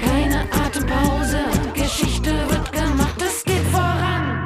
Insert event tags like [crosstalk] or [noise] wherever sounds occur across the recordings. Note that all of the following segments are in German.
Keine Atempause, Geschichte wird gemacht, es geht voran.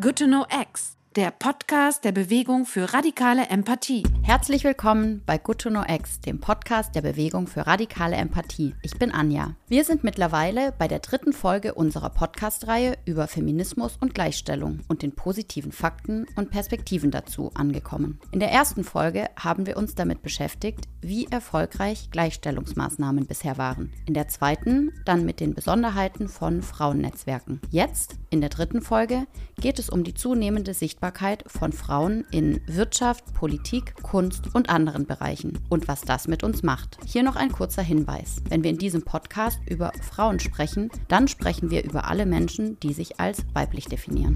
Good to Know X, der Podcast der Bewegung für radikale Empathie. Herzlich willkommen bei Good to Know X, dem Podcast der Bewegung für radikale Empathie. Ich bin Anja. Wir sind mittlerweile bei der dritten Folge unserer Podcast-Reihe über Feminismus und Gleichstellung und den positiven Fakten und Perspektiven dazu angekommen. In der ersten Folge haben wir uns damit beschäftigt, wie erfolgreich Gleichstellungsmaßnahmen bisher waren. In der zweiten dann mit den Besonderheiten von Frauennetzwerken. Jetzt, in der dritten Folge, geht es um die zunehmende Sichtbarkeit von Frauen in Wirtschaft, Politik, Kunst und anderen Bereichen und was das mit uns macht. Hier noch ein kurzer Hinweis. Wenn wir in diesem Podcast über Frauen sprechen, dann sprechen wir über alle Menschen, die sich als weiblich definieren.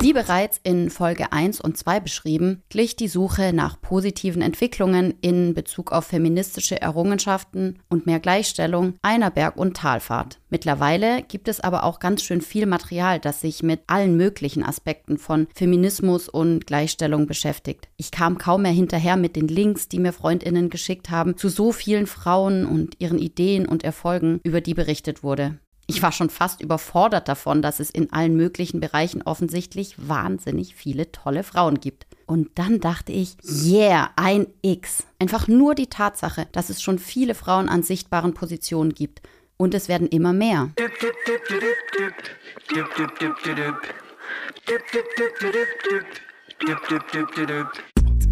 Wie bereits in Folge 1 und 2 beschrieben, glich die Suche nach positiven Entwicklungen in Bezug auf feministische Errungenschaften und mehr Gleichstellung einer Berg- und Talfahrt. Mittlerweile gibt es aber auch ganz schön viel Material, das sich mit allen möglichen Aspekten von Feminismus und Gleichstellung beschäftigt. Ich kam kaum mehr hinterher mit den Links, die mir Freundinnen geschickt haben, zu so vielen Frauen und ihren Ideen und Erfolgen, über die berichtet wurde. Ich war schon fast überfordert davon, dass es in allen möglichen Bereichen offensichtlich wahnsinnig viele tolle Frauen gibt. Und dann dachte ich, yeah, ein X. Einfach nur die Tatsache, dass es schon viele Frauen an sichtbaren Positionen gibt. Und es werden immer mehr.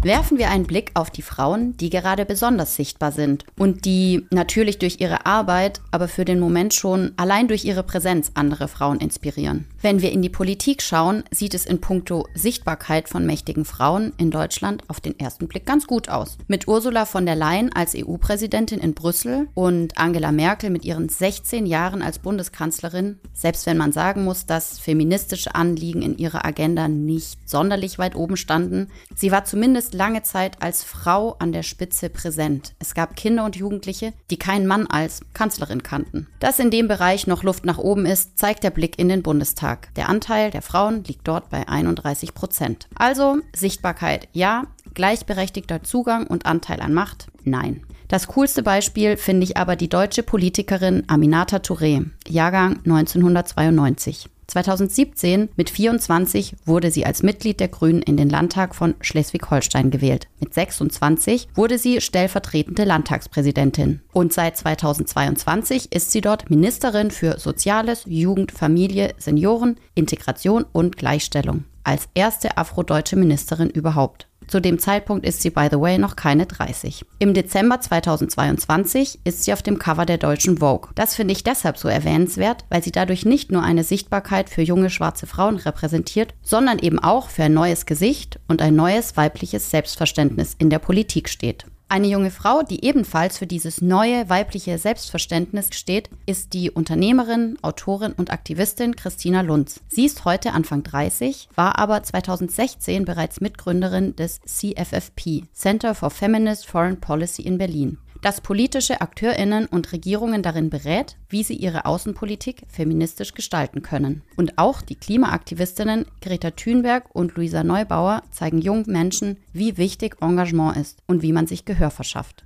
Werfen wir einen Blick auf die Frauen, die gerade besonders sichtbar sind und die natürlich durch ihre Arbeit, aber für den Moment schon allein durch ihre Präsenz andere Frauen inspirieren. Wenn wir in die Politik schauen, sieht es in puncto Sichtbarkeit von mächtigen Frauen in Deutschland auf den ersten Blick ganz gut aus. Mit Ursula von der Leyen als EU-Präsidentin in Brüssel und Angela Merkel mit ihren 16 Jahren als Bundeskanzlerin, selbst wenn man sagen muss, dass feministische Anliegen in ihrer Agenda nicht sonderlich weit oben standen, sie war zumindest lange Zeit als Frau an der Spitze präsent. Es gab Kinder und Jugendliche, die keinen Mann als Kanzlerin kannten. Dass in dem Bereich noch Luft nach oben ist, zeigt der Blick in den Bundestag. Der Anteil der Frauen liegt dort bei 31 Prozent. Also Sichtbarkeit ja, gleichberechtigter Zugang und Anteil an Macht nein. Das coolste Beispiel finde ich aber die deutsche Politikerin Aminata Touré, Jahrgang 1992. 2017 mit 24 wurde sie als Mitglied der Grünen in den Landtag von Schleswig-Holstein gewählt. Mit 26 wurde sie stellvertretende Landtagspräsidentin. Und seit 2022 ist sie dort Ministerin für Soziales, Jugend, Familie, Senioren, Integration und Gleichstellung. Als erste afrodeutsche Ministerin überhaupt. Zu dem Zeitpunkt ist sie, by the way, noch keine 30. Im Dezember 2022 ist sie auf dem Cover der deutschen Vogue. Das finde ich deshalb so erwähnenswert, weil sie dadurch nicht nur eine Sichtbarkeit für junge schwarze Frauen repräsentiert, sondern eben auch für ein neues Gesicht und ein neues weibliches Selbstverständnis in der Politik steht. Eine junge Frau, die ebenfalls für dieses neue weibliche Selbstverständnis steht, ist die Unternehmerin, Autorin und Aktivistin Christina Lunz. Sie ist heute Anfang 30, war aber 2016 bereits Mitgründerin des CFFP, Center for Feminist Foreign Policy in Berlin das politische Akteurinnen und Regierungen darin berät, wie sie ihre Außenpolitik feministisch gestalten können. Und auch die Klimaaktivistinnen Greta Thunberg und Luisa Neubauer zeigen jungen Menschen, wie wichtig Engagement ist und wie man sich Gehör verschafft.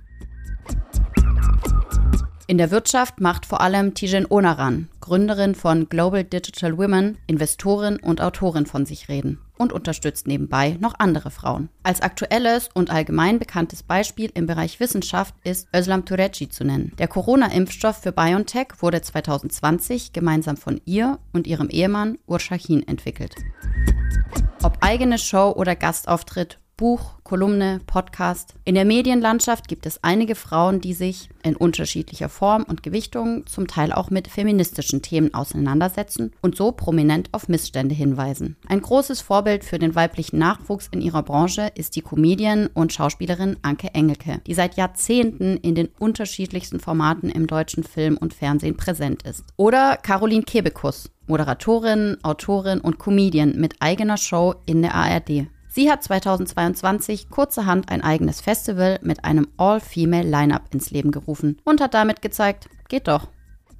In der Wirtschaft macht vor allem Tijen Onaran, Gründerin von Global Digital Women, Investorin und Autorin von sich reden und unterstützt nebenbei noch andere Frauen. Als aktuelles und allgemein bekanntes Beispiel im Bereich Wissenschaft ist Özlem Tureci zu nennen. Der Corona-Impfstoff für BioNTech wurde 2020 gemeinsam von ihr und ihrem Ehemann Ur Shahin entwickelt. Ob eigene Show oder Gastauftritt, Buch, Kolumne, Podcast. In der Medienlandschaft gibt es einige Frauen, die sich in unterschiedlicher Form und Gewichtung zum Teil auch mit feministischen Themen auseinandersetzen und so prominent auf Missstände hinweisen. Ein großes Vorbild für den weiblichen Nachwuchs in ihrer Branche ist die Comedian und Schauspielerin Anke Engelke, die seit Jahrzehnten in den unterschiedlichsten Formaten im deutschen Film und Fernsehen präsent ist. Oder Caroline Kebekus, Moderatorin, Autorin und Comedian mit eigener Show in der ARD. Sie hat 2022 kurzerhand ein eigenes Festival mit einem All-Female-Line-Up ins Leben gerufen und hat damit gezeigt, geht doch.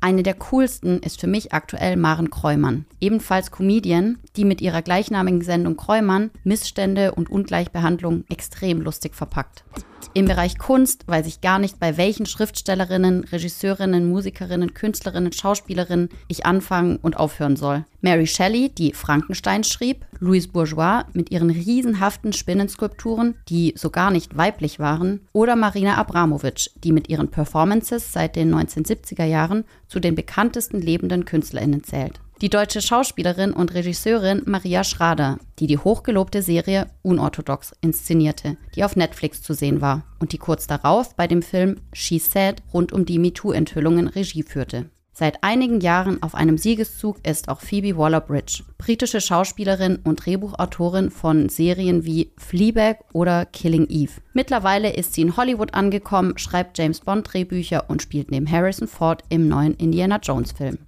Eine der coolsten ist für mich aktuell Maren Kräumann, ebenfalls Comedian, die mit ihrer gleichnamigen Sendung Kräumann Missstände und Ungleichbehandlung extrem lustig verpackt. Im Bereich Kunst weiß ich gar nicht, bei welchen Schriftstellerinnen, Regisseurinnen, Musikerinnen, Künstlerinnen, Schauspielerinnen ich anfangen und aufhören soll. Mary Shelley, die Frankenstein schrieb, Louise Bourgeois mit ihren riesenhaften Spinnenskulpturen, die so gar nicht weiblich waren, oder Marina Abramovic, die mit ihren Performances seit den 1970er Jahren zu den bekanntesten lebenden Künstlerinnen zählt die deutsche Schauspielerin und Regisseurin Maria Schrader, die die hochgelobte Serie Unorthodox inszenierte, die auf Netflix zu sehen war und die kurz darauf bei dem Film She Said rund um die MeToo-Enthüllungen Regie führte. Seit einigen Jahren auf einem Siegeszug ist auch Phoebe Waller-Bridge, britische Schauspielerin und Drehbuchautorin von Serien wie Fleabag oder Killing Eve. Mittlerweile ist sie in Hollywood angekommen, schreibt James Bond Drehbücher und spielt neben Harrison Ford im neuen Indiana Jones Film.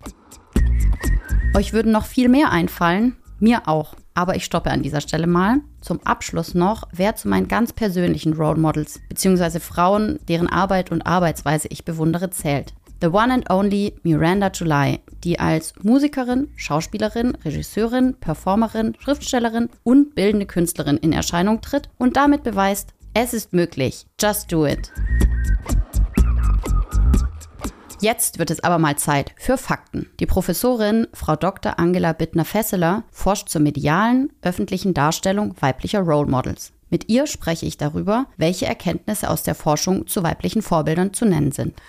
Euch würden noch viel mehr einfallen, mir auch. Aber ich stoppe an dieser Stelle mal. Zum Abschluss noch, wer zu meinen ganz persönlichen Role Models bzw. Frauen, deren Arbeit und Arbeitsweise ich bewundere, zählt. The one and only Miranda July, die als Musikerin, Schauspielerin, Regisseurin, Performerin, Schriftstellerin und bildende Künstlerin in Erscheinung tritt und damit beweist, es ist möglich. Just do it. Jetzt wird es aber mal Zeit für Fakten. Die Professorin Frau Dr. Angela Bittner-Fesseler forscht zur medialen, öffentlichen Darstellung weiblicher Role Models. Mit ihr spreche ich darüber, welche Erkenntnisse aus der Forschung zu weiblichen Vorbildern zu nennen sind.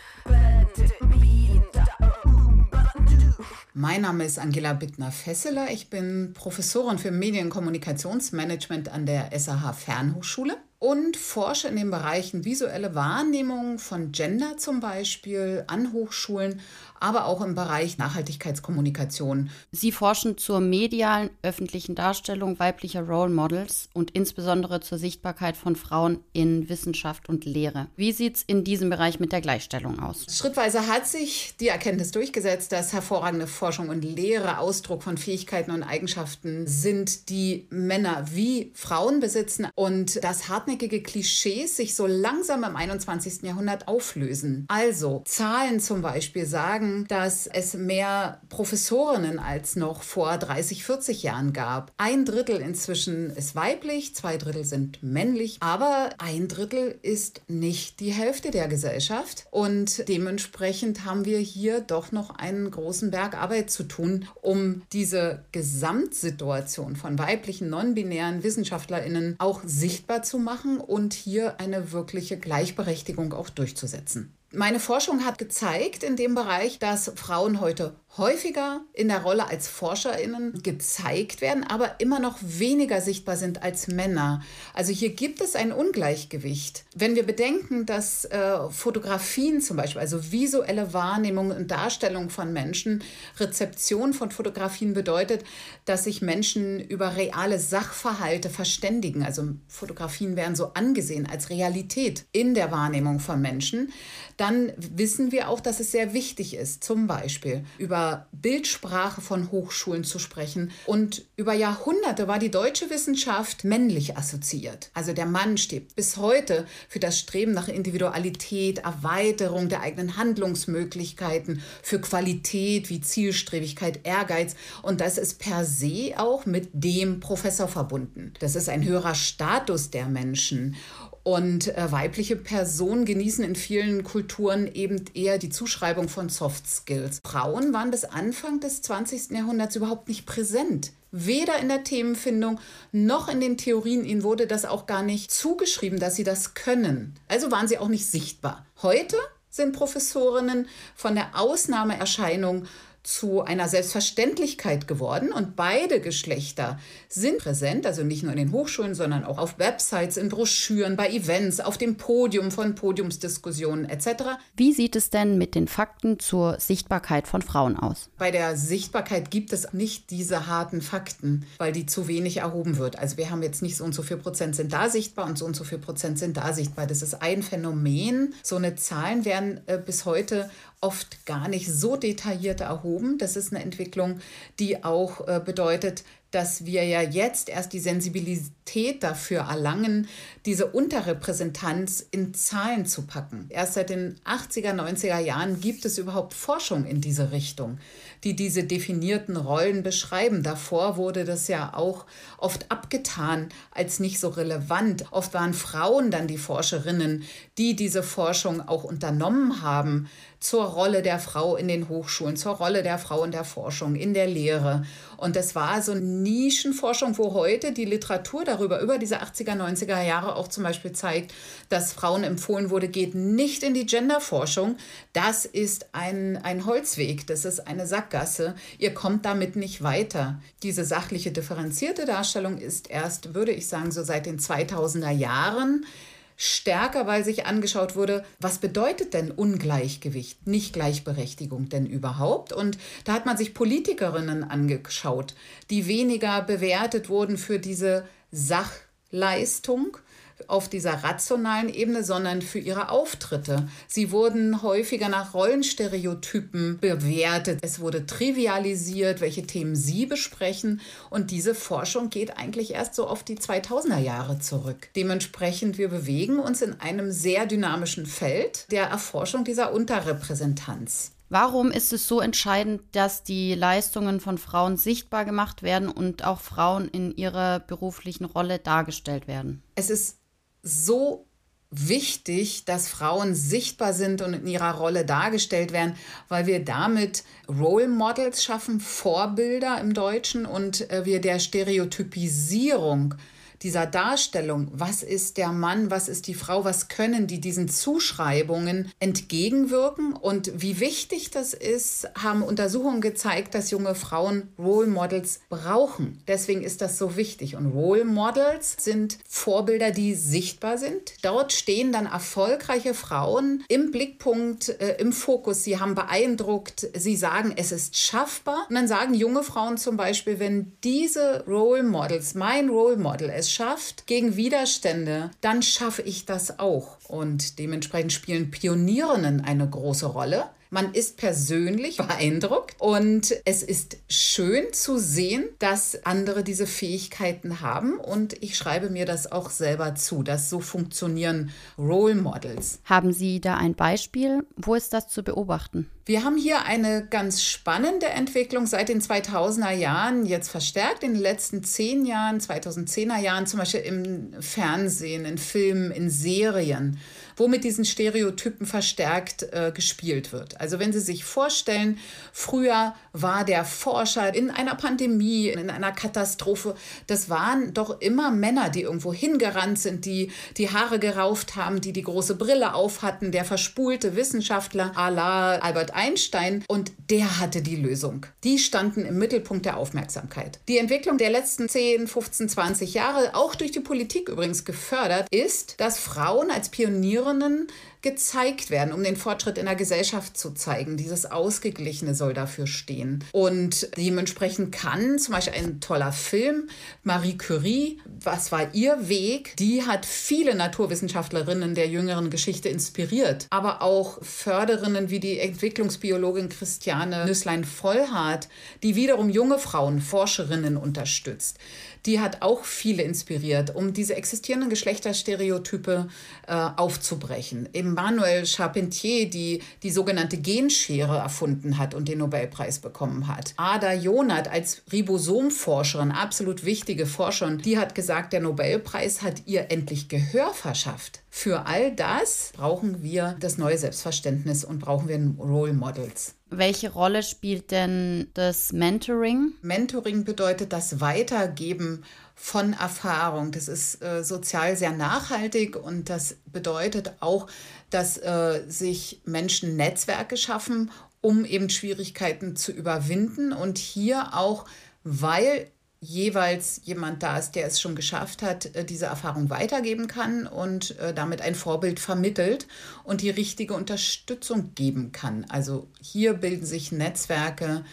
Mein Name ist Angela Bittner-Fesseler. Ich bin Professorin für Medienkommunikationsmanagement an der SAH Fernhochschule und forsche in den Bereichen visuelle Wahrnehmung von Gender zum Beispiel an Hochschulen aber auch im Bereich Nachhaltigkeitskommunikation. Sie forschen zur medialen öffentlichen Darstellung weiblicher Role Models und insbesondere zur Sichtbarkeit von Frauen in Wissenschaft und Lehre. Wie sieht es in diesem Bereich mit der Gleichstellung aus? Schrittweise hat sich die Erkenntnis durchgesetzt, dass hervorragende Forschung und Lehre Ausdruck von Fähigkeiten und Eigenschaften sind, die Männer wie Frauen besitzen und dass hartnäckige Klischees sich so langsam im 21. Jahrhundert auflösen. Also Zahlen zum Beispiel sagen, dass es mehr Professorinnen als noch vor 30, 40 Jahren gab. Ein Drittel inzwischen ist weiblich, zwei Drittel sind männlich, aber ein Drittel ist nicht die Hälfte der Gesellschaft. Und dementsprechend haben wir hier doch noch einen großen Berg Arbeit zu tun, um diese Gesamtsituation von weiblichen, non-binären WissenschaftlerInnen auch sichtbar zu machen und hier eine wirkliche Gleichberechtigung auch durchzusetzen. Meine Forschung hat gezeigt in dem Bereich, dass Frauen heute häufiger in der Rolle als Forscherinnen gezeigt werden, aber immer noch weniger sichtbar sind als Männer. Also hier gibt es ein Ungleichgewicht. Wenn wir bedenken, dass äh, Fotografien zum Beispiel, also visuelle Wahrnehmung und Darstellung von Menschen, Rezeption von Fotografien bedeutet, dass sich Menschen über reale Sachverhalte verständigen. Also Fotografien werden so angesehen als Realität in der Wahrnehmung von Menschen. Dann wissen wir auch, dass es sehr wichtig ist, zum Beispiel über Bildsprache von Hochschulen zu sprechen. Und über Jahrhunderte war die deutsche Wissenschaft männlich assoziiert. Also der Mann steht bis heute für das Streben nach Individualität, Erweiterung der eigenen Handlungsmöglichkeiten, für Qualität wie Zielstrebigkeit, Ehrgeiz. Und das ist per se auch mit dem Professor verbunden. Das ist ein höherer Status der Menschen. Und äh, weibliche Personen genießen in vielen Kulturen eben eher die Zuschreibung von Soft Skills. Frauen waren bis Anfang des 20. Jahrhunderts überhaupt nicht präsent. Weder in der Themenfindung noch in den Theorien. Ihnen wurde das auch gar nicht zugeschrieben, dass sie das können. Also waren sie auch nicht sichtbar. Heute sind Professorinnen von der Ausnahmeerscheinung zu einer Selbstverständlichkeit geworden und beide Geschlechter sind präsent, also nicht nur in den Hochschulen, sondern auch auf Websites, in Broschüren, bei Events, auf dem Podium von Podiumsdiskussionen etc. Wie sieht es denn mit den Fakten zur Sichtbarkeit von Frauen aus? Bei der Sichtbarkeit gibt es nicht diese harten Fakten, weil die zu wenig erhoben wird. Also wir haben jetzt nicht so und so viel Prozent sind da sichtbar und so und so viel Prozent sind da sichtbar. Das ist ein Phänomen. So eine Zahlen werden äh, bis heute oft gar nicht so detailliert erhoben. Das ist eine Entwicklung, die auch äh, bedeutet, dass wir ja jetzt erst die Sensibilität dafür erlangen, diese Unterrepräsentanz in Zahlen zu packen. Erst seit den 80er, 90er Jahren gibt es überhaupt Forschung in diese Richtung, die diese definierten Rollen beschreiben. Davor wurde das ja auch oft abgetan als nicht so relevant. Oft waren Frauen dann die Forscherinnen, die diese Forschung auch unternommen haben zur Rolle der Frau in den Hochschulen, zur Rolle der Frau in der Forschung, in der Lehre. Und das war so Nischenforschung, wo heute die Literatur darüber, über diese 80er, 90er Jahre auch zum Beispiel zeigt, dass Frauen empfohlen wurde, geht nicht in die Genderforschung. Das ist ein, ein Holzweg, das ist eine Sackgasse. Ihr kommt damit nicht weiter. Diese sachliche, differenzierte Darstellung ist erst, würde ich sagen, so seit den 2000er Jahren stärker, weil sich angeschaut wurde, was bedeutet denn Ungleichgewicht, nicht Gleichberechtigung denn überhaupt? Und da hat man sich Politikerinnen angeschaut, die weniger bewertet wurden für diese Sachleistung auf dieser rationalen Ebene, sondern für ihre Auftritte. Sie wurden häufiger nach Rollenstereotypen bewertet. Es wurde trivialisiert, welche Themen sie besprechen. Und diese Forschung geht eigentlich erst so auf die 2000er Jahre zurück. Dementsprechend, wir bewegen uns in einem sehr dynamischen Feld der Erforschung dieser Unterrepräsentanz. Warum ist es so entscheidend, dass die Leistungen von Frauen sichtbar gemacht werden und auch Frauen in ihrer beruflichen Rolle dargestellt werden? Es ist so wichtig, dass Frauen sichtbar sind und in ihrer Rolle dargestellt werden, weil wir damit Role Models schaffen, Vorbilder im Deutschen und äh, wir der Stereotypisierung dieser Darstellung, was ist der Mann, was ist die Frau, was können die diesen Zuschreibungen entgegenwirken und wie wichtig das ist, haben Untersuchungen gezeigt, dass junge Frauen Role Models brauchen. Deswegen ist das so wichtig und Role Models sind Vorbilder, die sichtbar sind. Dort stehen dann erfolgreiche Frauen im Blickpunkt, äh, im Fokus. Sie haben beeindruckt, sie sagen, es ist schaffbar. Und dann sagen junge Frauen zum Beispiel, wenn diese Role Models, mein Role Model es schafft gegen Widerstände, dann schaffe ich das auch. Und dementsprechend spielen Pionierinnen eine große Rolle. Man ist persönlich beeindruckt und es ist schön zu sehen, dass andere diese Fähigkeiten haben und ich schreibe mir das auch selber zu, dass so funktionieren Role Models. Haben Sie da ein Beispiel? Wo ist das zu beobachten? Wir haben hier eine ganz spannende Entwicklung seit den 2000er Jahren, jetzt verstärkt in den letzten zehn Jahren, 2010er Jahren, zum Beispiel im Fernsehen, in Filmen, in Serien wo mit diesen Stereotypen verstärkt äh, gespielt wird. Also wenn Sie sich vorstellen, früher war der Forscher in einer Pandemie, in einer Katastrophe, das waren doch immer Männer, die irgendwo hingerannt sind, die die Haare gerauft haben, die die große Brille auf hatten, der verspulte Wissenschaftler à la Albert Einstein und der hatte die Lösung. Die standen im Mittelpunkt der Aufmerksamkeit. Die Entwicklung der letzten 10, 15, 20 Jahre, auch durch die Politik übrigens gefördert, ist, dass Frauen als Pioniere Studierenden gezeigt werden, um den Fortschritt in der Gesellschaft zu zeigen. Dieses Ausgeglichene soll dafür stehen. Und dementsprechend kann zum Beispiel ein toller Film, Marie Curie, was war ihr Weg? Die hat viele Naturwissenschaftlerinnen der jüngeren Geschichte inspiriert, aber auch Förderinnen wie die Entwicklungsbiologin Christiane Nüsslein-Vollhardt, die wiederum junge Frauen, Forscherinnen unterstützt die hat auch viele inspiriert, um diese existierenden Geschlechterstereotype äh, aufzubrechen. Emmanuel Charpentier, die die sogenannte Genschere erfunden hat und den Nobelpreis bekommen hat. Ada Jonath als Ribosomforscherin, absolut wichtige Forscherin, die hat gesagt, der Nobelpreis hat ihr endlich Gehör verschafft. Für all das brauchen wir das neue Selbstverständnis und brauchen wir Role Models. Welche Rolle spielt denn das Mentoring? Mentoring bedeutet das Weitergeben von Erfahrung. Das ist äh, sozial sehr nachhaltig und das bedeutet auch, dass äh, sich Menschen Netzwerke schaffen, um eben Schwierigkeiten zu überwinden und hier auch, weil jeweils jemand da ist, der es schon geschafft hat, äh, diese Erfahrung weitergeben kann und äh, damit ein Vorbild vermittelt und die richtige Unterstützung geben kann. Also hier bilden sich Netzwerke,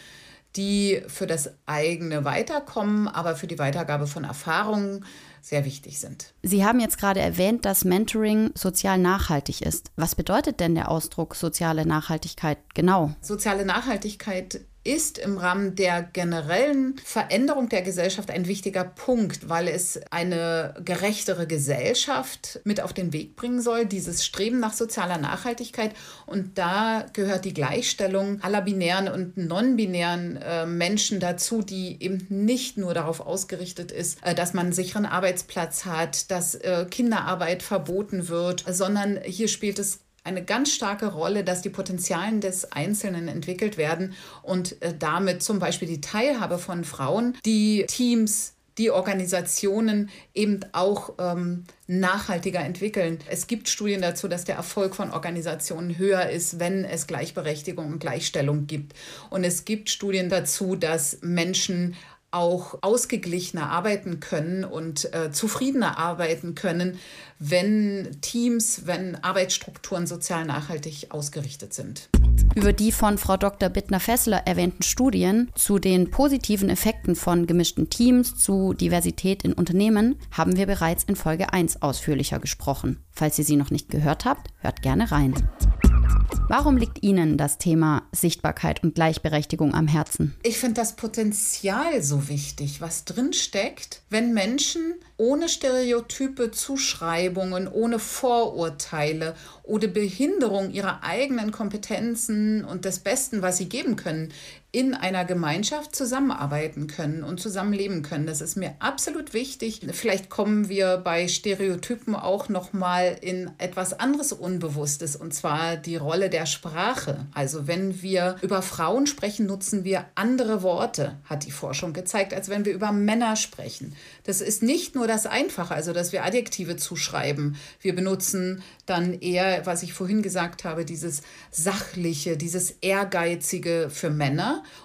die für das eigene Weiterkommen, aber für die Weitergabe von Erfahrungen sehr wichtig sind. Sie haben jetzt gerade erwähnt, dass Mentoring sozial nachhaltig ist. Was bedeutet denn der Ausdruck soziale Nachhaltigkeit genau? Soziale Nachhaltigkeit ist im Rahmen der generellen Veränderung der Gesellschaft ein wichtiger Punkt, weil es eine gerechtere Gesellschaft mit auf den Weg bringen soll, dieses Streben nach sozialer Nachhaltigkeit. Und da gehört die Gleichstellung aller binären und non-binären äh, Menschen dazu, die eben nicht nur darauf ausgerichtet ist, äh, dass man einen sicheren Arbeitsplatz hat, dass äh, Kinderarbeit verboten wird, sondern hier spielt es eine ganz starke Rolle, dass die Potenzialen des Einzelnen entwickelt werden und äh, damit zum Beispiel die Teilhabe von Frauen, die Teams, die Organisationen eben auch ähm, nachhaltiger entwickeln. Es gibt Studien dazu, dass der Erfolg von Organisationen höher ist, wenn es Gleichberechtigung und Gleichstellung gibt. Und es gibt Studien dazu, dass Menschen auch ausgeglichener arbeiten können und äh, zufriedener arbeiten können, wenn Teams, wenn Arbeitsstrukturen sozial nachhaltig ausgerichtet sind. Über die von Frau Dr. Bittner-Fessler erwähnten Studien zu den positiven Effekten von gemischten Teams zu Diversität in Unternehmen haben wir bereits in Folge 1 ausführlicher gesprochen. Falls ihr sie noch nicht gehört habt, hört gerne rein. Warum liegt Ihnen das Thema Sichtbarkeit und Gleichberechtigung am Herzen? Ich finde das Potenzial so wichtig, was drin steckt, wenn Menschen ohne Stereotype, Zuschreibungen, ohne Vorurteile oder Behinderung ihrer eigenen Kompetenzen und des Besten, was sie geben können, in einer Gemeinschaft zusammenarbeiten können und zusammenleben können. Das ist mir absolut wichtig. Vielleicht kommen wir bei Stereotypen auch noch mal in etwas anderes Unbewusstes und zwar die Rolle der Sprache. Also wenn wir über Frauen sprechen, nutzen wir andere Worte, hat die Forschung gezeigt, als wenn wir über Männer sprechen. Das ist nicht nur das Einfache, also dass wir Adjektive zuschreiben. Wir benutzen dann eher, was ich vorhin gesagt habe, dieses sachliche, dieses ehrgeizige für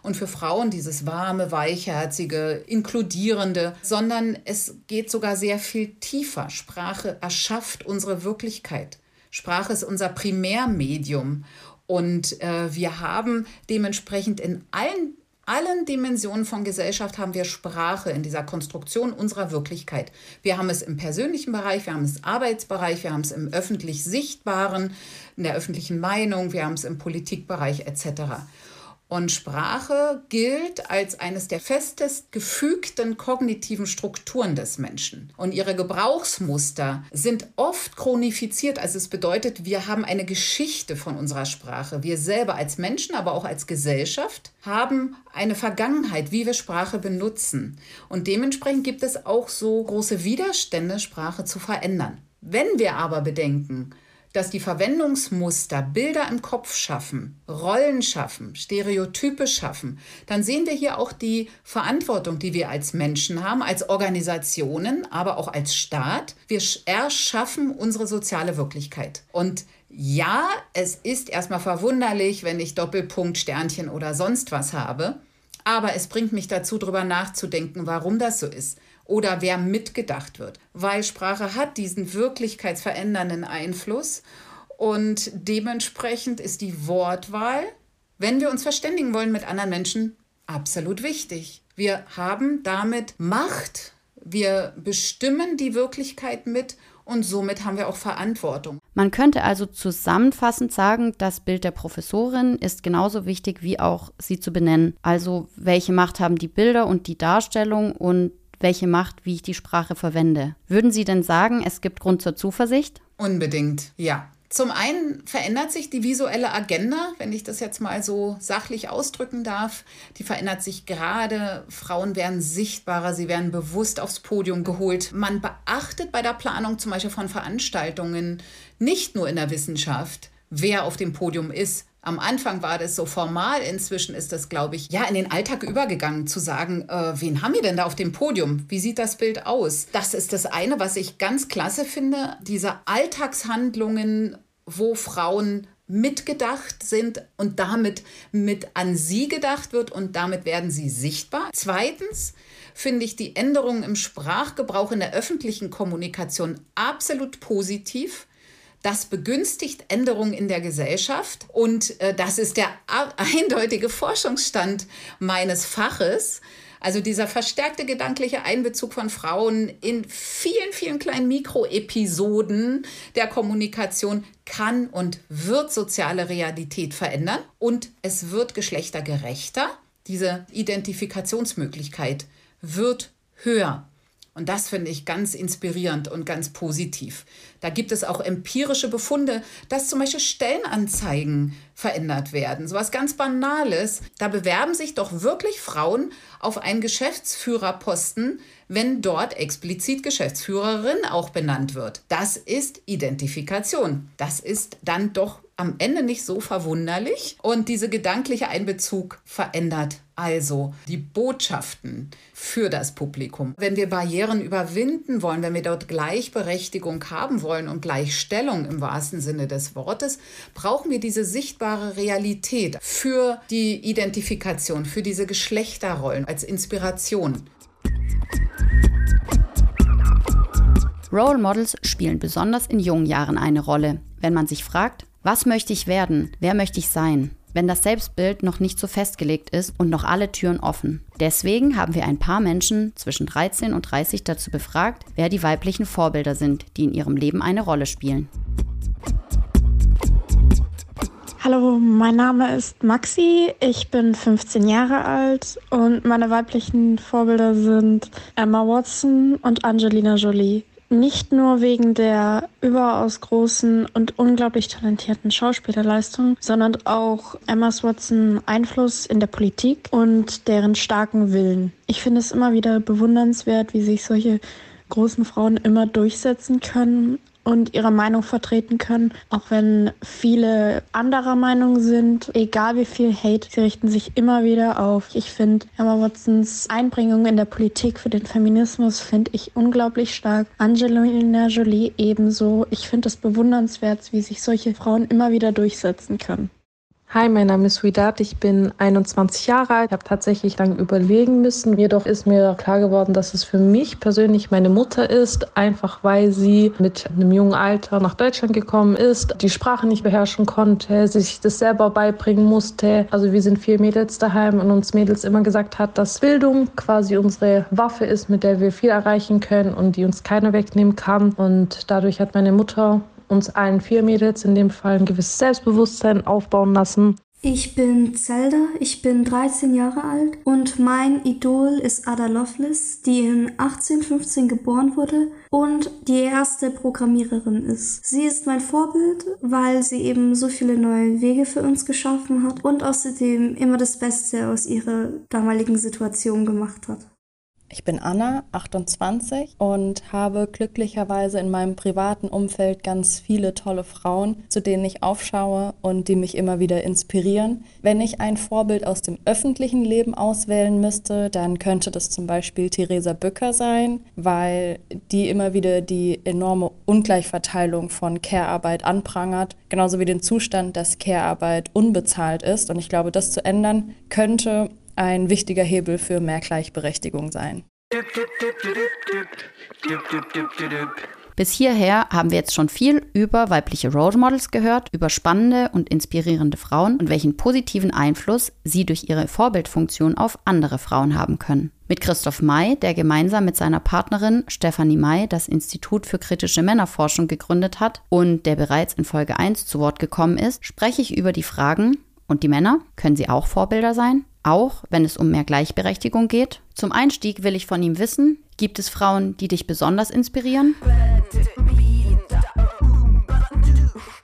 Und für Frauen dieses warme, weichherzige, inkludierende, sondern es geht sogar sehr viel tiefer. Sprache erschafft unsere Wirklichkeit. Sprache ist unser Primärmedium und äh, wir haben dementsprechend in allen allen Dimensionen von Gesellschaft haben wir Sprache in dieser Konstruktion unserer Wirklichkeit. Wir haben es im persönlichen Bereich, wir haben es im Arbeitsbereich, wir haben es im öffentlich Sichtbaren, in der öffentlichen Meinung, wir haben es im Politikbereich etc. Und Sprache gilt als eines der festest gefügten kognitiven Strukturen des Menschen. Und ihre Gebrauchsmuster sind oft chronifiziert. Also es bedeutet, wir haben eine Geschichte von unserer Sprache. Wir selber als Menschen, aber auch als Gesellschaft haben eine Vergangenheit, wie wir Sprache benutzen. Und dementsprechend gibt es auch so große Widerstände, Sprache zu verändern. Wenn wir aber bedenken, dass die Verwendungsmuster Bilder im Kopf schaffen, Rollen schaffen, Stereotype schaffen, dann sehen wir hier auch die Verantwortung, die wir als Menschen haben, als Organisationen, aber auch als Staat. Wir erschaffen unsere soziale Wirklichkeit. Und ja, es ist erstmal verwunderlich, wenn ich Doppelpunkt, Sternchen oder sonst was habe. Aber es bringt mich dazu, darüber nachzudenken, warum das so ist oder wer mitgedacht wird, weil Sprache hat diesen wirklichkeitsverändernden Einfluss und dementsprechend ist die Wortwahl, wenn wir uns verständigen wollen mit anderen Menschen, absolut wichtig. Wir haben damit Macht, wir bestimmen die Wirklichkeit mit und somit haben wir auch Verantwortung. Man könnte also zusammenfassend sagen, das Bild der Professorin ist genauso wichtig wie auch sie zu benennen. Also welche Macht haben die Bilder und die Darstellung und welche Macht, wie ich die Sprache verwende. Würden Sie denn sagen, es gibt Grund zur Zuversicht? Unbedingt, ja. Zum einen verändert sich die visuelle Agenda, wenn ich das jetzt mal so sachlich ausdrücken darf. Die verändert sich gerade. Frauen werden sichtbarer, sie werden bewusst aufs Podium geholt. Man beachtet bei der Planung zum Beispiel von Veranstaltungen nicht nur in der Wissenschaft, wer auf dem Podium ist, am Anfang war das so formal, inzwischen ist das, glaube ich, ja, in den Alltag übergegangen, zu sagen, äh, wen haben wir denn da auf dem Podium? Wie sieht das Bild aus? Das ist das eine, was ich ganz klasse finde, diese Alltagshandlungen, wo Frauen mitgedacht sind und damit mit an sie gedacht wird und damit werden sie sichtbar. Zweitens finde ich die Änderungen im Sprachgebrauch in der öffentlichen Kommunikation absolut positiv. Das begünstigt Änderungen in der Gesellschaft und äh, das ist der [laughs] eindeutige Forschungsstand meines Faches. Also dieser verstärkte gedankliche Einbezug von Frauen in vielen, vielen kleinen Mikroepisoden der Kommunikation kann und wird soziale Realität verändern und es wird geschlechtergerechter. Diese Identifikationsmöglichkeit wird höher. Und das finde ich ganz inspirierend und ganz positiv. Da gibt es auch empirische Befunde, dass zum Beispiel Stellenanzeigen verändert werden. So was ganz Banales. Da bewerben sich doch wirklich Frauen auf einen Geschäftsführerposten, wenn dort explizit Geschäftsführerin auch benannt wird. Das ist Identifikation. Das ist dann doch am Ende nicht so verwunderlich und diese gedankliche Einbezug verändert also die Botschaften für das Publikum. Wenn wir Barrieren überwinden wollen, wenn wir dort Gleichberechtigung haben wollen und Gleichstellung im wahrsten Sinne des Wortes, brauchen wir diese sichtbare Realität für die Identifikation, für diese Geschlechterrollen als Inspiration. Role Models spielen besonders in jungen Jahren eine Rolle. Wenn man sich fragt, was möchte ich werden? Wer möchte ich sein? Wenn das Selbstbild noch nicht so festgelegt ist und noch alle Türen offen. Deswegen haben wir ein paar Menschen zwischen 13 und 30 dazu befragt, wer die weiblichen Vorbilder sind, die in ihrem Leben eine Rolle spielen. Hallo, mein Name ist Maxi, ich bin 15 Jahre alt und meine weiblichen Vorbilder sind Emma Watson und Angelina Jolie. Nicht nur wegen der überaus großen und unglaublich talentierten Schauspielerleistung, sondern auch Emma Watson Einfluss in der Politik und deren starken Willen. Ich finde es immer wieder bewundernswert, wie sich solche großen Frauen immer durchsetzen können und ihre Meinung vertreten können, auch wenn viele anderer Meinung sind. Egal wie viel Hate, sie richten sich immer wieder auf. Ich finde Emma Watsons Einbringung in der Politik für den Feminismus finde ich unglaublich stark. Angelina Jolie ebenso. Ich finde es bewundernswert, wie sich solche Frauen immer wieder durchsetzen können. Hi, mein Name ist Widat, ich bin 21 Jahre alt. Ich habe tatsächlich lange überlegen müssen. Jedoch ist mir klar geworden, dass es für mich persönlich meine Mutter ist, einfach weil sie mit einem jungen Alter nach Deutschland gekommen ist, die Sprache nicht beherrschen konnte, sich das selber beibringen musste. Also wir sind vier Mädels daheim und uns Mädels immer gesagt hat, dass Bildung quasi unsere Waffe ist, mit der wir viel erreichen können und die uns keiner wegnehmen kann. Und dadurch hat meine Mutter uns allen vier Mädels in dem Fall ein gewisses Selbstbewusstsein aufbauen lassen. Ich bin Zelda, ich bin 13 Jahre alt und mein Idol ist Ada Lovelace, die in 1815 geboren wurde und die erste Programmiererin ist. Sie ist mein Vorbild, weil sie eben so viele neue Wege für uns geschaffen hat und außerdem immer das Beste aus ihrer damaligen Situation gemacht hat. Ich bin Anna, 28 und habe glücklicherweise in meinem privaten Umfeld ganz viele tolle Frauen, zu denen ich aufschaue und die mich immer wieder inspirieren. Wenn ich ein Vorbild aus dem öffentlichen Leben auswählen müsste, dann könnte das zum Beispiel Theresa Bücker sein, weil die immer wieder die enorme Ungleichverteilung von Care-Arbeit anprangert, genauso wie den Zustand, dass Care-Arbeit unbezahlt ist. Und ich glaube, das zu ändern könnte ein wichtiger Hebel für mehr Gleichberechtigung sein. Bis hierher haben wir jetzt schon viel über weibliche Role Models gehört, über spannende und inspirierende Frauen und welchen positiven Einfluss sie durch ihre Vorbildfunktion auf andere Frauen haben können. Mit Christoph May, der gemeinsam mit seiner Partnerin Stefanie May das Institut für kritische Männerforschung gegründet hat und der bereits in Folge 1 zu Wort gekommen ist, spreche ich über die Fragen, und die Männer, können sie auch Vorbilder sein? Auch wenn es um mehr Gleichberechtigung geht? Zum Einstieg will ich von ihm wissen, gibt es Frauen, die dich besonders inspirieren?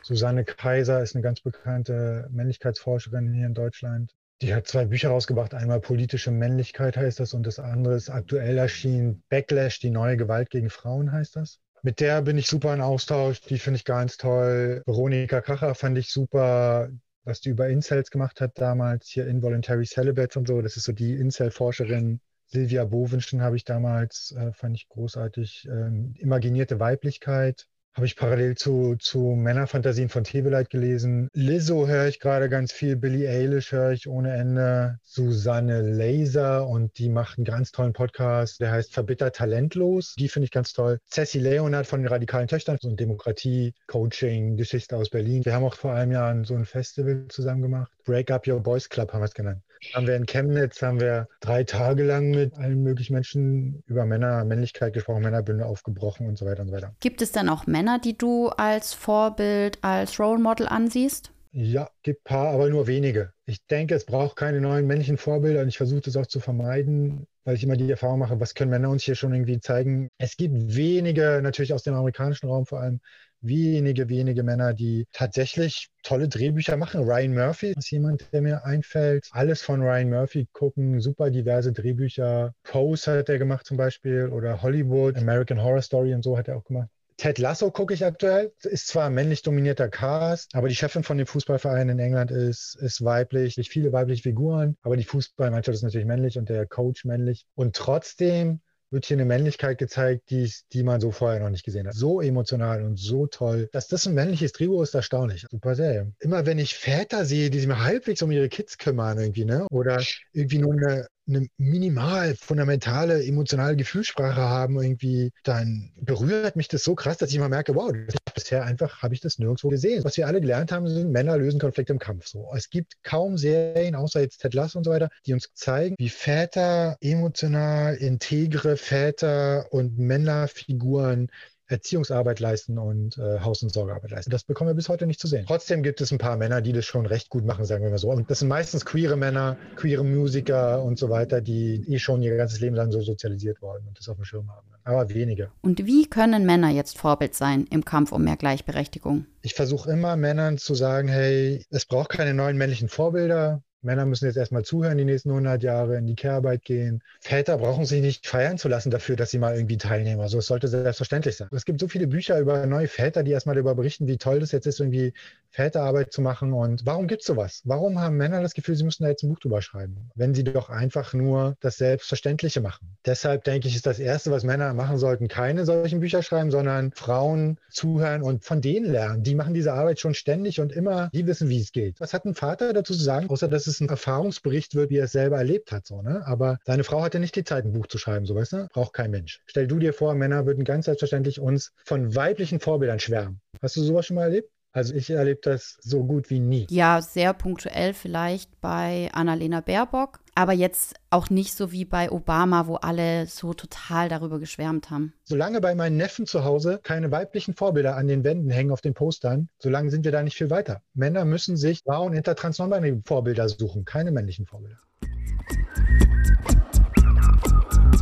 Susanne Kaiser ist eine ganz bekannte Männlichkeitsforscherin hier in Deutschland. Die hat zwei Bücher rausgebracht. Einmal Politische Männlichkeit heißt das und das andere ist aktuell erschienen Backlash, die neue Gewalt gegen Frauen heißt das. Mit der bin ich super in Austausch. Die finde ich ganz toll. Veronika Kracher fand ich super was die über Incels gemacht hat damals, hier Involuntary Celibates und so. Das ist so die Incel-Forscherin Silvia Bowenschen habe ich damals, äh, fand ich großartig. Ähm, imaginierte Weiblichkeit habe ich parallel zu, zu Männerfantasien von Tebeleit gelesen. Lizzo höre ich gerade ganz viel, Billie Eilish höre ich ohne Ende, Susanne Laser und die macht einen ganz tollen Podcast, der heißt Verbittert Talentlos. Die finde ich ganz toll. Ceci Leonard von den Radikalen Töchtern, so ein Demokratie-Coaching-Geschichte aus Berlin. Wir haben auch vor einem Jahr so ein Festival zusammen gemacht. Break Up Your Boys Club haben wir es genannt. Haben wir in Chemnitz, haben wir drei Tage lang mit allen möglichen Menschen über Männer, Männlichkeit gesprochen, Männerbünde aufgebrochen und so weiter und so weiter. Gibt es denn auch Männer, die du als Vorbild, als Role Model ansiehst? Ja, gibt ein paar, aber nur wenige. Ich denke, es braucht keine neuen männlichen Vorbilder und ich versuche das auch zu vermeiden, weil ich immer die Erfahrung mache, was können Männer uns hier schon irgendwie zeigen. Es gibt wenige, natürlich aus dem amerikanischen Raum vor allem, wenige, wenige Männer, die tatsächlich tolle Drehbücher machen. Ryan Murphy ist jemand, der mir einfällt. Alles von Ryan Murphy gucken, super diverse Drehbücher. Pose hat er gemacht zum Beispiel oder Hollywood, American Horror Story und so hat er auch gemacht. Ted Lasso gucke ich aktuell. Ist zwar männlich dominierter Cast, aber die Chefin von dem Fußballverein in England ist, ist weiblich. Nicht viele weibliche Figuren, aber die Fußballmannschaft ist natürlich männlich und der Coach männlich. Und trotzdem wird hier eine Männlichkeit gezeigt, die, die man so vorher noch nicht gesehen hat. So emotional und so toll. Dass das ein männliches Trio ist, erstaunlich. Super Serie. Immer wenn ich Väter sehe, die sich mal halbwegs um ihre Kids kümmern irgendwie, ne? Oder irgendwie nur eine, eine minimal fundamentale emotionale Gefühlssprache haben irgendwie, dann berührt mich das so krass, dass ich immer merke, wow, bisher einfach habe ich das nirgendwo gesehen. Was wir alle gelernt haben, sind Männer lösen Konflikte im Kampf. So, es gibt kaum Serien, außer jetzt Ted Lasso und so weiter, die uns zeigen, wie Väter emotional integre Väter und Männerfiguren Erziehungsarbeit leisten und äh, Haus- und Sorgearbeit leisten. Das bekommen wir bis heute nicht zu sehen. Trotzdem gibt es ein paar Männer, die das schon recht gut machen, sagen wir mal so. Und das sind meistens queere Männer, queere Musiker und so weiter, die eh schon ihr ganzes Leben lang so sozialisiert worden und das auf dem Schirm haben. Aber wenige. Und wie können Männer jetzt Vorbild sein im Kampf um mehr Gleichberechtigung? Ich versuche immer Männern zu sagen, hey, es braucht keine neuen männlichen Vorbilder. Männer müssen jetzt erstmal zuhören die nächsten 100 Jahre, in die Care-Arbeit gehen. Väter brauchen sich nicht feiern zu lassen dafür, dass sie mal irgendwie teilnehmen. Also es sollte selbstverständlich sein. Es gibt so viele Bücher über neue Väter, die erstmal darüber berichten, wie toll das jetzt ist, irgendwie Väterarbeit zu machen. Und warum gibt es sowas? Warum haben Männer das Gefühl, sie müssen da jetzt ein Buch drüber schreiben, wenn sie doch einfach nur das Selbstverständliche machen? Deshalb denke ich, ist das Erste, was Männer machen sollten, keine solchen Bücher schreiben, sondern Frauen zuhören und von denen lernen. Die machen diese Arbeit schon ständig und immer, die wissen, wie es geht. Was hat ein Vater dazu zu sagen, außer dass es ein Erfahrungsbericht wird, wie er es selber erlebt hat, so, ne? Aber seine Frau hatte nicht die Zeit, ein Buch zu schreiben, so, weißt du? Braucht kein Mensch. Stell du dir vor, Männer würden ganz selbstverständlich uns von weiblichen Vorbildern schwärmen. Hast du sowas schon mal erlebt? Also ich erlebe das so gut wie nie. Ja, sehr punktuell vielleicht bei Annalena Baerbock, aber jetzt auch nicht so wie bei Obama, wo alle so total darüber geschwärmt haben. Solange bei meinen Neffen zu Hause keine weiblichen Vorbilder an den Wänden hängen auf den Postern, solange sind wir da nicht viel weiter. Männer müssen sich Frauen hinter transnormativen Vorbilder suchen, keine männlichen Vorbilder.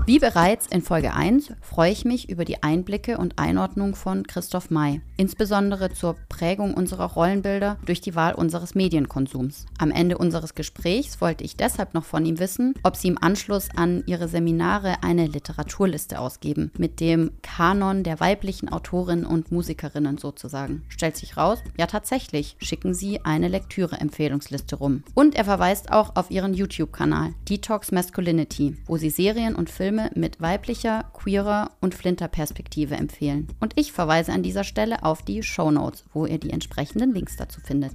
Wie bereits in Folge 1 freue ich mich über die Einblicke und Einordnung von Christoph May, insbesondere zur Prägung unserer Rollenbilder durch die Wahl unseres Medienkonsums. Am Ende unseres Gesprächs wollte ich deshalb noch von ihm wissen, ob sie im Anschluss an ihre Seminare eine Literaturliste ausgeben, mit dem Kanon der weiblichen Autorinnen und Musikerinnen sozusagen. Stellt sich raus, ja tatsächlich, schicken sie eine Lektüre-Empfehlungsliste rum. Und er verweist auch auf ihren YouTube-Kanal Detox Masculinity, wo sie Serien und Filme Filme mit weiblicher, queerer und Flinterperspektive empfehlen. Und ich verweise an dieser Stelle auf die Show Notes, wo ihr die entsprechenden Links dazu findet.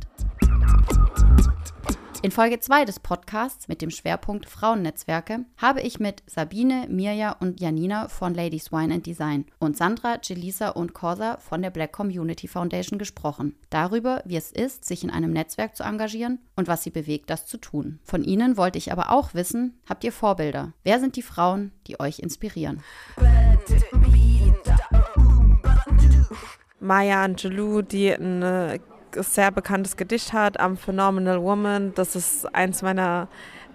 In Folge 2 des Podcasts mit dem Schwerpunkt Frauennetzwerke habe ich mit Sabine, Mirja und Janina von Ladies Wine and Design und Sandra, Jelisa und Corsa von der Black Community Foundation gesprochen. Darüber, wie es ist, sich in einem Netzwerk zu engagieren und was sie bewegt, das zu tun. Von ihnen wollte ich aber auch wissen, habt ihr Vorbilder? Wer sind die Frauen, die euch inspirieren? Maya Angelou, die eine sehr bekanntes Gedicht hat, am Phenomenal Woman. Das ist eins meiner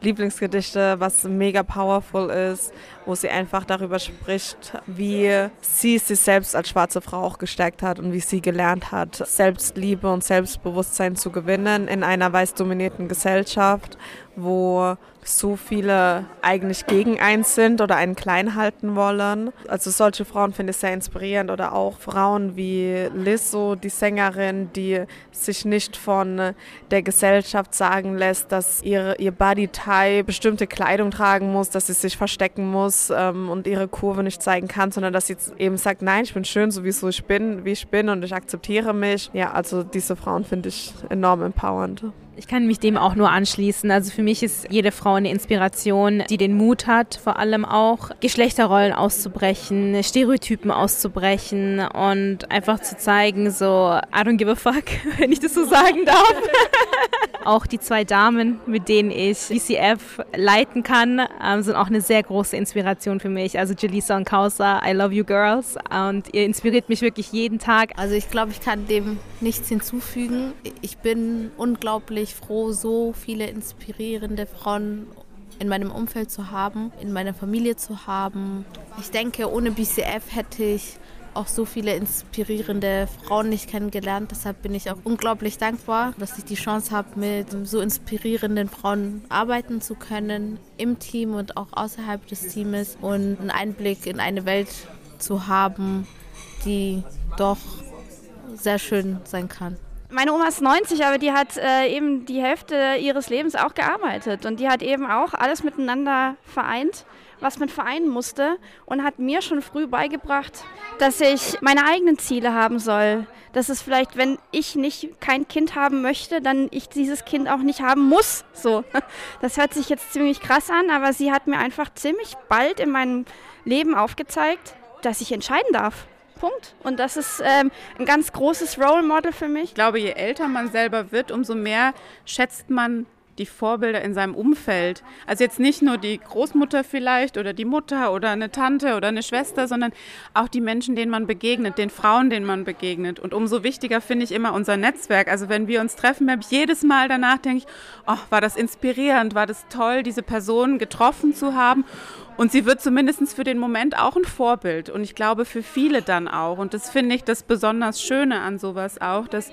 Lieblingsgedichte, was mega powerful ist, wo sie einfach darüber spricht, wie sie sich selbst als schwarze Frau auch gestärkt hat und wie sie gelernt hat, Selbstliebe und Selbstbewusstsein zu gewinnen in einer weiß dominierten Gesellschaft, wo so viele eigentlich gegen eins sind oder einen klein halten wollen. Also solche Frauen finde ich sehr inspirierend oder auch Frauen wie Lizzo, die Sängerin, die sich nicht von der Gesellschaft sagen lässt, dass ihre, ihr Body-Type bestimmte Kleidung tragen muss, dass sie sich verstecken muss ähm, und ihre Kurve nicht zeigen kann, sondern dass sie eben sagt, nein, ich bin schön, so wie ich bin, wie ich bin und ich akzeptiere mich. Ja, also diese Frauen finde ich enorm empowernd. Ich kann mich dem auch nur anschließen. Also für mich ist jede Frau eine Inspiration, die den Mut hat, vor allem auch Geschlechterrollen auszubrechen, Stereotypen auszubrechen und einfach zu zeigen, so I don't give a fuck, [laughs] wenn ich das so sagen darf. [laughs] auch die zwei Damen, mit denen ich BCF leiten kann, ähm, sind auch eine sehr große Inspiration für mich. Also Jelisa und Kausa, I love you girls. Und ihr inspiriert mich wirklich jeden Tag. Also ich glaube, ich kann dem nichts hinzufügen. Ich bin unglaublich froh, so viele inspirierende Frauen in meinem Umfeld zu haben, in meiner Familie zu haben. Ich denke, ohne BCF hätte ich auch so viele inspirierende Frauen nicht kennengelernt. Deshalb bin ich auch unglaublich dankbar, dass ich die Chance habe, mit so inspirierenden Frauen arbeiten zu können, im Team und auch außerhalb des Teams und einen Einblick in eine Welt zu haben, die doch sehr schön sein kann. Meine Oma ist 90, aber die hat äh, eben die Hälfte ihres Lebens auch gearbeitet und die hat eben auch alles miteinander vereint was man vereinen musste und hat mir schon früh beigebracht, dass ich meine eigenen Ziele haben soll. Dass es vielleicht, wenn ich nicht kein Kind haben möchte, dann ich dieses Kind auch nicht haben muss. So, [laughs] das hört sich jetzt ziemlich krass an, aber sie hat mir einfach ziemlich bald in meinem Leben aufgezeigt, dass ich entscheiden darf. Punkt. Und das ist ähm, ein ganz großes Role Model für mich. Ich glaube, je älter man selber wird, umso mehr schätzt man die Vorbilder in seinem Umfeld. Also jetzt nicht nur die Großmutter vielleicht oder die Mutter oder eine Tante oder eine Schwester, sondern auch die Menschen, denen man begegnet, den Frauen, denen man begegnet. Und umso wichtiger finde ich immer unser Netzwerk. Also wenn wir uns treffen, habe ich jedes Mal danach denke ich, oh, war das inspirierend, war das toll, diese Person getroffen zu haben. Und sie wird zumindest für den Moment auch ein Vorbild. Und ich glaube für viele dann auch. Und das finde ich das besonders Schöne an sowas auch, dass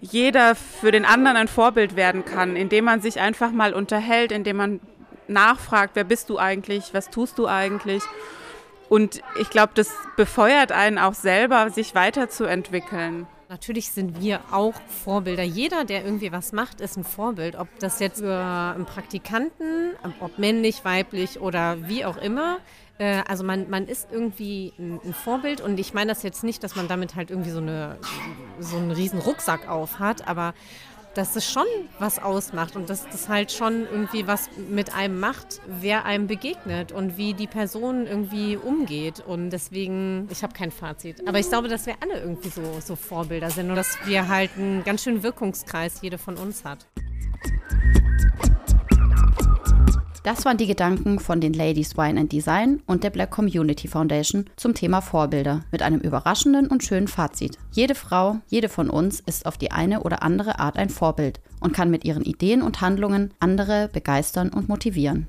jeder für den anderen ein Vorbild werden kann, indem man sich einfach mal unterhält, indem man nachfragt, wer bist du eigentlich, was tust du eigentlich. Und ich glaube, das befeuert einen auch selber, sich weiterzuentwickeln. Natürlich sind wir auch Vorbilder. Jeder, der irgendwie was macht, ist ein Vorbild. Ob das jetzt für einen Praktikanten, ob männlich, weiblich oder wie auch immer. Äh, also man, man ist irgendwie ein, Vorbild und ich meine das jetzt nicht, dass man damit halt irgendwie so, eine, so einen riesen Rucksack auf hat, aber dass es schon was ausmacht und dass das halt schon irgendwie was mit einem macht, wer einem begegnet und wie die Person irgendwie umgeht. Und deswegen, ich habe kein Fazit. Aber ich glaube, dass wir alle irgendwie so, so Vorbilder sind und dass wir halt einen ganz schönen Wirkungskreis jede von uns hat. Das waren die Gedanken von den Ladies Wine and Design und der Black Community Foundation zum Thema Vorbilder mit einem überraschenden und schönen Fazit. Jede Frau, jede von uns ist auf die eine oder andere Art ein Vorbild und kann mit ihren Ideen und Handlungen andere begeistern und motivieren.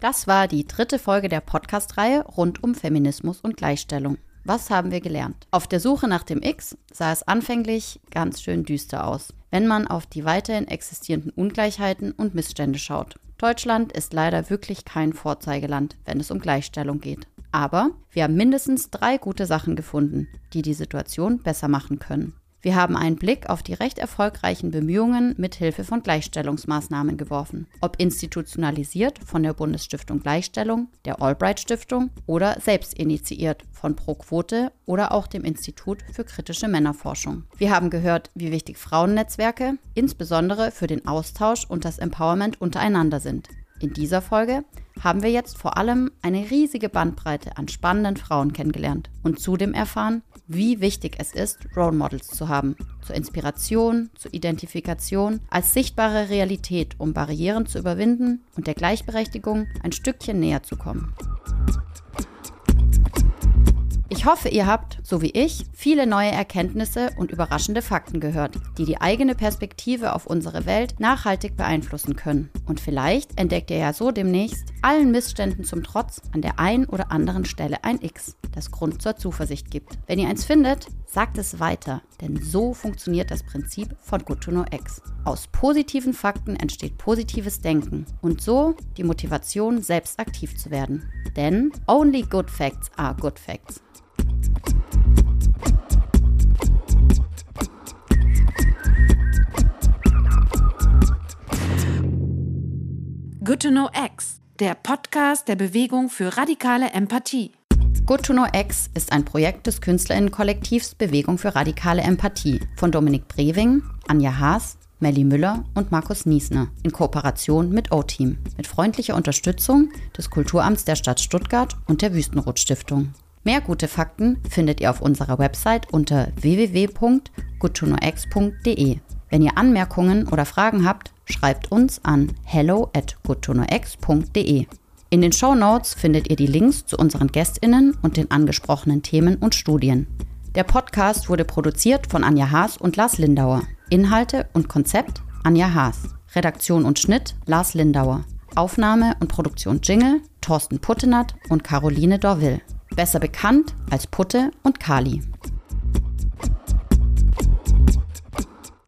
Das war die dritte Folge der Podcast-Reihe rund um Feminismus und Gleichstellung. Was haben wir gelernt? Auf der Suche nach dem X sah es anfänglich ganz schön düster aus, wenn man auf die weiterhin existierenden Ungleichheiten und Missstände schaut. Deutschland ist leider wirklich kein Vorzeigeland, wenn es um Gleichstellung geht. Aber wir haben mindestens drei gute Sachen gefunden, die die Situation besser machen können. Wir haben einen Blick auf die recht erfolgreichen Bemühungen mit Hilfe von Gleichstellungsmaßnahmen geworfen. Ob institutionalisiert von der Bundesstiftung Gleichstellung, der Albright Stiftung oder selbst initiiert von ProQuote oder auch dem Institut für kritische Männerforschung. Wir haben gehört, wie wichtig Frauennetzwerke, insbesondere für den Austausch und das Empowerment untereinander sind. In dieser Folge haben wir jetzt vor allem eine riesige Bandbreite an spannenden Frauen kennengelernt und zudem erfahren, wie wichtig es ist, Role Models zu haben. Zur Inspiration, zur Identifikation, als sichtbare Realität, um Barrieren zu überwinden und der Gleichberechtigung ein Stückchen näher zu kommen. Ich hoffe, ihr habt, so wie ich, viele neue Erkenntnisse und überraschende Fakten gehört, die die eigene Perspektive auf unsere Welt nachhaltig beeinflussen können. Und vielleicht entdeckt ihr ja so demnächst, allen Missständen zum Trotz, an der einen oder anderen Stelle ein X, das Grund zur Zuversicht gibt. Wenn ihr eins findet, sagt es weiter, denn so funktioniert das Prinzip von Good to Know X. Aus positiven Fakten entsteht positives Denken und so die Motivation, selbst aktiv zu werden. Denn only good facts are good facts. Good to Know X, der Podcast der Bewegung für radikale Empathie. Good to Know X ist ein Projekt des Künstlerinnenkollektivs Bewegung für radikale Empathie von Dominik Brewing, Anja Haas, Melly Müller und Markus Niesner in Kooperation mit O-Team mit freundlicher Unterstützung des Kulturamts der Stadt Stuttgart und der Wüstenrot Stiftung. Mehr gute Fakten findet ihr auf unserer Website unter www.goodtonox.de. Wenn ihr Anmerkungen oder Fragen habt, schreibt uns an hello at goodtonox.de. In den Show Notes findet ihr die Links zu unseren GästInnen und den angesprochenen Themen und Studien. Der Podcast wurde produziert von Anja Haas und Lars Lindauer. Inhalte und Konzept Anja Haas. Redaktion und Schnitt Lars Lindauer. Aufnahme und Produktion Jingle Thorsten Puttenat und Caroline Dorville. Besser bekannt als Putte und Kali.